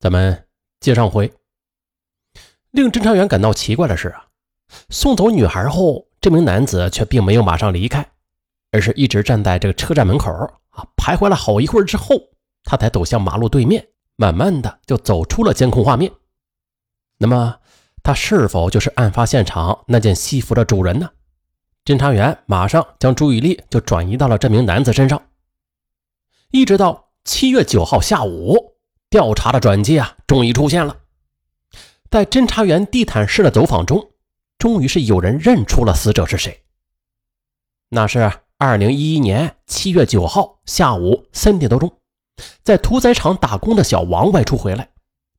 咱们接上回。令侦查员感到奇怪的是啊，送走女孩后，这名男子却并没有马上离开，而是一直站在这个车站门口啊，徘徊了好一会儿之后，他才走向马路对面，慢慢的就走出了监控画面。那么，他是否就是案发现场那件西服的主人呢？侦查员马上将注意力就转移到了这名男子身上，一直到七月九号下午，调查的转机啊，终于出现了。在侦查员地毯式的走访中，终于是有人认出了死者是谁。那是二零一一年七月九号下午三点多钟，在屠宰场打工的小王外出回来，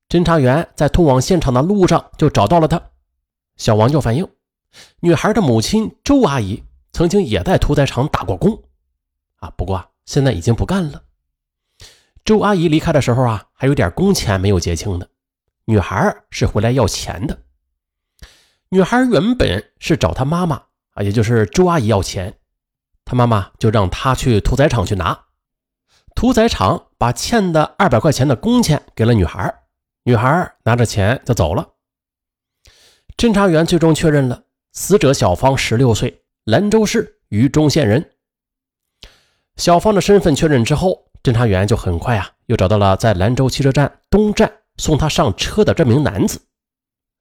侦查员在通往现场的路上就找到了他。小王就反映。女孩的母亲周阿姨曾经也在屠宰场打过工，啊，不过现在已经不干了。周阿姨离开的时候啊，还有点工钱没有结清呢。女孩是回来要钱的。女孩原本是找她妈妈啊，也就是周阿姨要钱，她妈妈就让她去屠宰场去拿。屠宰场把欠的二百块钱的工钱给了女孩，女孩拿着钱就走了。侦查员最终确认了。死者小芳，十六岁，兰州市榆中县人。小芳的身份确认之后，侦查员就很快啊，又找到了在兰州汽车站东站送她上车的这名男子，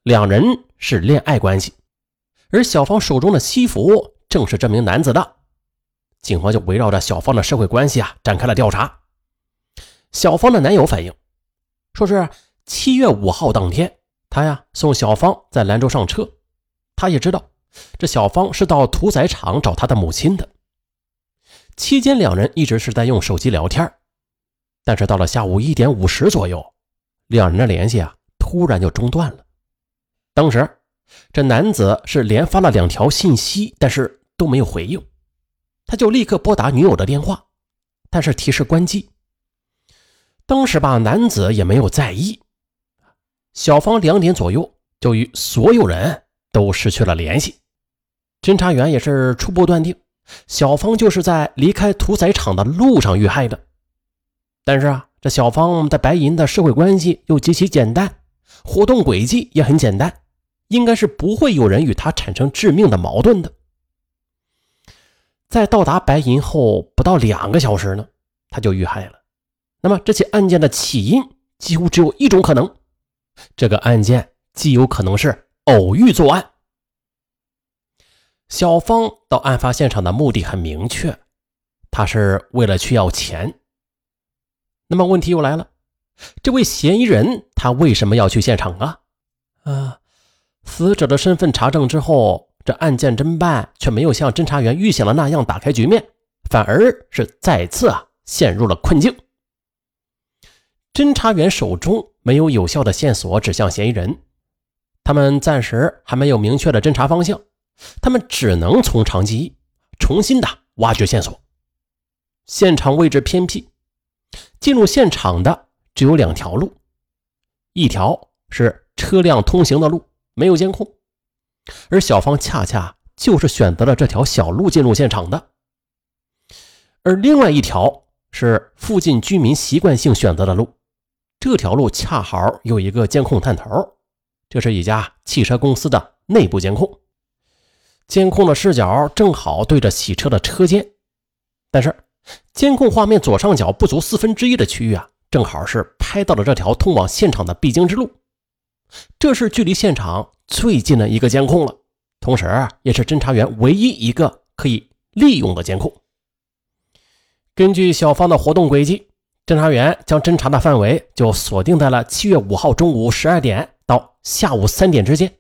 两人是恋爱关系，而小芳手中的西服正是这名男子的。警方就围绕着小芳的社会关系啊，展开了调查。小芳的男友反映，说是七月五号当天，他呀送小芳在兰州上车。他也知道，这小芳是到屠宰场找他的母亲的。期间，两人一直是在用手机聊天，但是到了下午一点五十左右，两人的联系啊突然就中断了。当时，这男子是连发了两条信息，但是都没有回应，他就立刻拨打女友的电话，但是提示关机。当时吧，男子也没有在意。小芳两点左右就与所有人。都失去了联系，侦查员也是初步断定，小芳就是在离开屠宰场的路上遇害的。但是啊，这小芳在白银的社会关系又极其简单，活动轨迹也很简单，应该是不会有人与她产生致命的矛盾的。在到达白银后不到两个小时呢，她就遇害了。那么这起案件的起因几乎只有一种可能，这个案件极有可能是。偶遇作案，小芳到案发现场的目的很明确，她是为了去要钱。那么问题又来了，这位嫌疑人他为什么要去现场啊？啊，死者的身份查证之后，这案件侦办却没有像侦查员预想的那样打开局面，反而是再次啊陷入了困境。侦查员手中没有有效的线索指向嫌疑人。他们暂时还没有明确的侦查方向，他们只能从长计议，重新的挖掘线索。现场位置偏僻，进入现场的只有两条路，一条是车辆通行的路，没有监控，而小芳恰恰就是选择了这条小路进入现场的。而另外一条是附近居民习惯性选择的路，这条路恰好有一个监控探头。这是一家汽车公司的内部监控，监控的视角正好对着洗车的车间，但是监控画面左上角不足四分之一的区域啊，正好是拍到了这条通往现场的必经之路。这是距离现场最近的一个监控了，同时也是侦查员唯一一个可以利用的监控。根据小芳的活动轨迹，侦查员将侦查的范围就锁定在了七月五号中午十二点。到下午三点之间，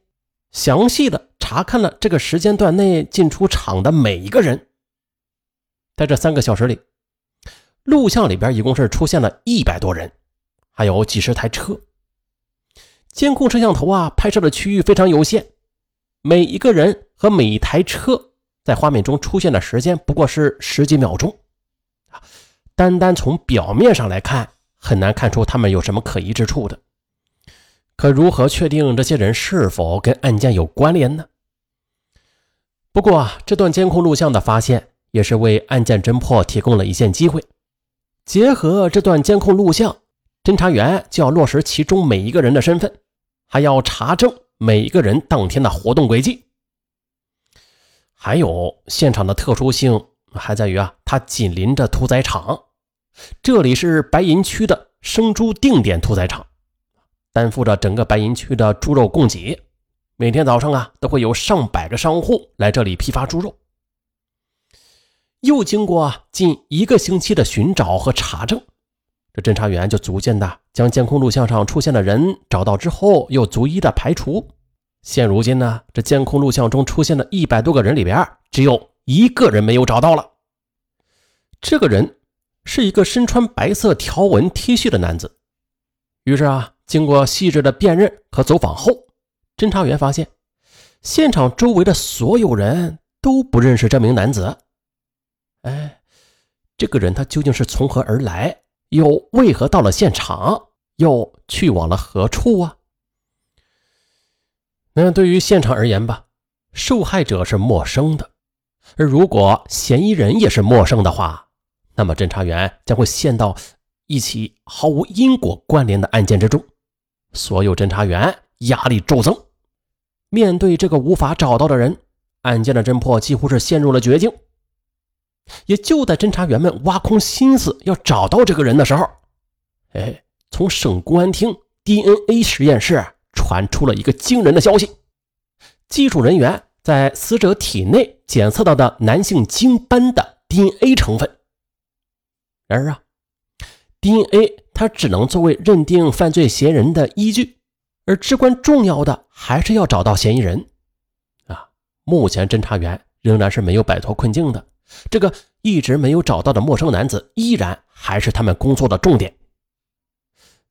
详细的查看了这个时间段内进出场的每一个人。在这三个小时里，录像里边一共是出现了一百多人，还有几十台车。监控摄像头啊，拍摄的区域非常有限，每一个人和每一台车在画面中出现的时间不过是十几秒钟。单单从表面上来看，很难看出他们有什么可疑之处的。可如何确定这些人是否跟案件有关联呢？不过，这段监控录像的发现也是为案件侦破提供了一线机会。结合这段监控录像，侦查员就要落实其中每一个人的身份，还要查证每一个人当天的活动轨迹。还有现场的特殊性还在于啊，它紧邻着屠宰场，这里是白银区的生猪定点屠宰场，担负着整个白银区的猪肉供给。每天早上啊，都会有上百个商户来这里批发猪肉。又经过近一个星期的寻找和查证，这侦查员就逐渐的将监控录像上出现的人找到之后，又逐一的排除。现如今呢，这监控录像中出现的一百多个人里边，只有一个人没有找到了。这个人是一个身穿白色条纹 T 恤的男子。于是啊，经过细致的辨认和走访后，侦查员发现，现场周围的所有人都不认识这名男子。哎，这个人他究竟是从何而来？又为何到了现场？又去往了何处啊？那对于现场而言吧，受害者是陌生的，而如果嫌疑人也是陌生的话，那么侦查员将会陷到一起毫无因果关联的案件之中，所有侦查员压力骤增。面对这个无法找到的人，案件的侦破几乎是陷入了绝境。也就在侦查员们挖空心思要找到这个人的时候，哎，从省公安厅 DNA 实验室传出了一个惊人的消息：技术人员在死者体内检测到的男性精斑的 DNA 成分。然而啊，DNA 它只能作为认定犯罪嫌疑人的依据，而至关重要的还是要找到嫌疑人。啊，目前侦查员仍然是没有摆脱困境的。这个一直没有找到的陌生男子，依然还是他们工作的重点。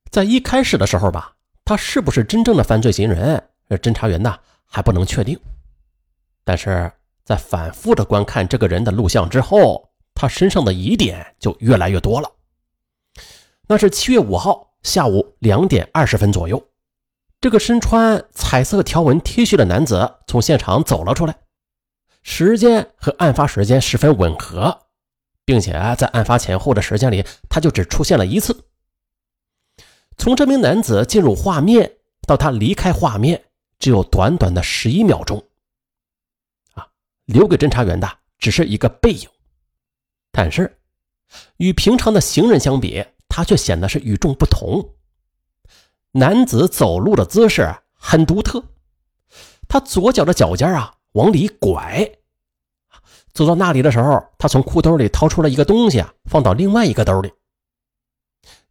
在一开始的时候吧，他是不是真正的犯罪嫌疑人，侦查员呢还不能确定。但是在反复的观看这个人的录像之后，他身上的疑点就越来越多了。那是七月五号下午两点二十分左右，这个身穿彩色条纹 T 恤的男子从现场走了出来。时间和案发时间十分吻合，并且在案发前后的时间里，他就只出现了一次。从这名男子进入画面到他离开画面，只有短短的十一秒钟。啊，留给侦查员的只是一个背影，但是与平常的行人相比，他却显得是与众不同。男子走路的姿势很独特，他左脚的脚尖啊。往里拐，走到那里的时候，他从裤兜里掏出了一个东西啊，放到另外一个兜里。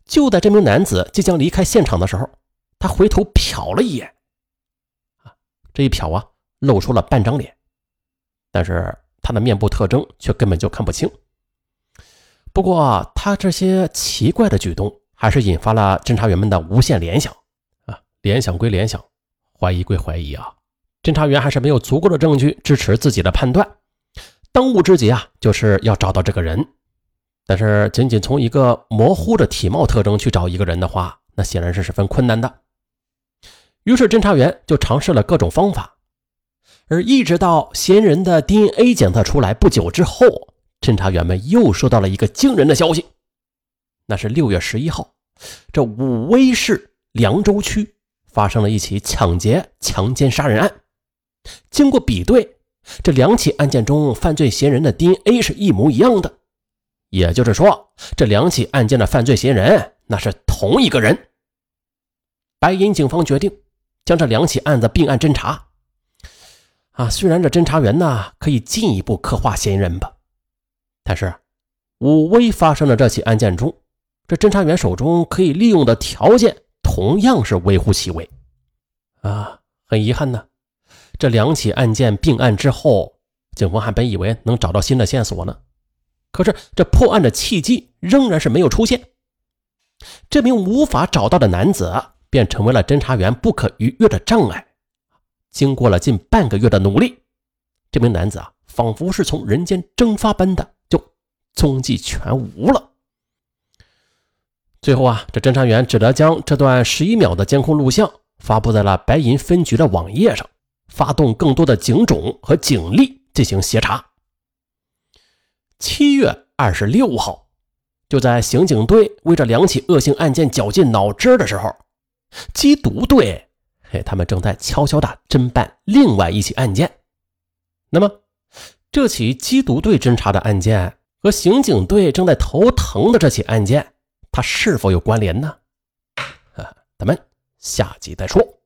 就在这名男子即将离开现场的时候，他回头瞟了一眼，这一瞟啊，露出了半张脸，但是他的面部特征却根本就看不清。不过，他这些奇怪的举动还是引发了侦查员们的无限联想啊，联想归联想，怀疑归怀疑啊。侦查员还是没有足够的证据支持自己的判断，当务之急啊，就是要找到这个人。但是，仅仅从一个模糊的体貌特征去找一个人的话，那显然是十分困难的。于是，侦查员就尝试了各种方法，而一直到嫌疑人的 DNA 检测出来不久之后，侦查员们又收到了一个惊人的消息，那是六月十一号，这武威市凉州区发生了一起抢劫、强奸、杀人案。经过比对，这两起案件中犯罪嫌疑人的 DNA 是一模一样的，也就是说，这两起案件的犯罪嫌疑人那是同一个人。白银警方决定将这两起案子并案侦查。啊，虽然这侦查员呢可以进一步刻画嫌疑人吧，但是武威发生的这起案件中，这侦查员手中可以利用的条件同样是微乎其微。啊，很遗憾呢。这两起案件并案之后，警方还本以为能找到新的线索呢，可是这破案的契机仍然是没有出现。这名无法找到的男子便成为了侦查员不可逾越的障碍。经过了近半个月的努力，这名男子啊，仿佛是从人间蒸发般的踪迹全无了。最后啊，这侦查员只得将这段十一秒的监控录像发布在了白银分局的网页上。发动更多的警种和警力进行协查。七月二十六号，就在刑警队为这两起恶性案件绞尽脑汁的时候，缉毒队，嘿，他们正在悄悄地侦办另外一起案件。那么，这起缉毒队侦查的案件和刑警队正在头疼的这起案件，它是否有关联呢？咱们下集再说。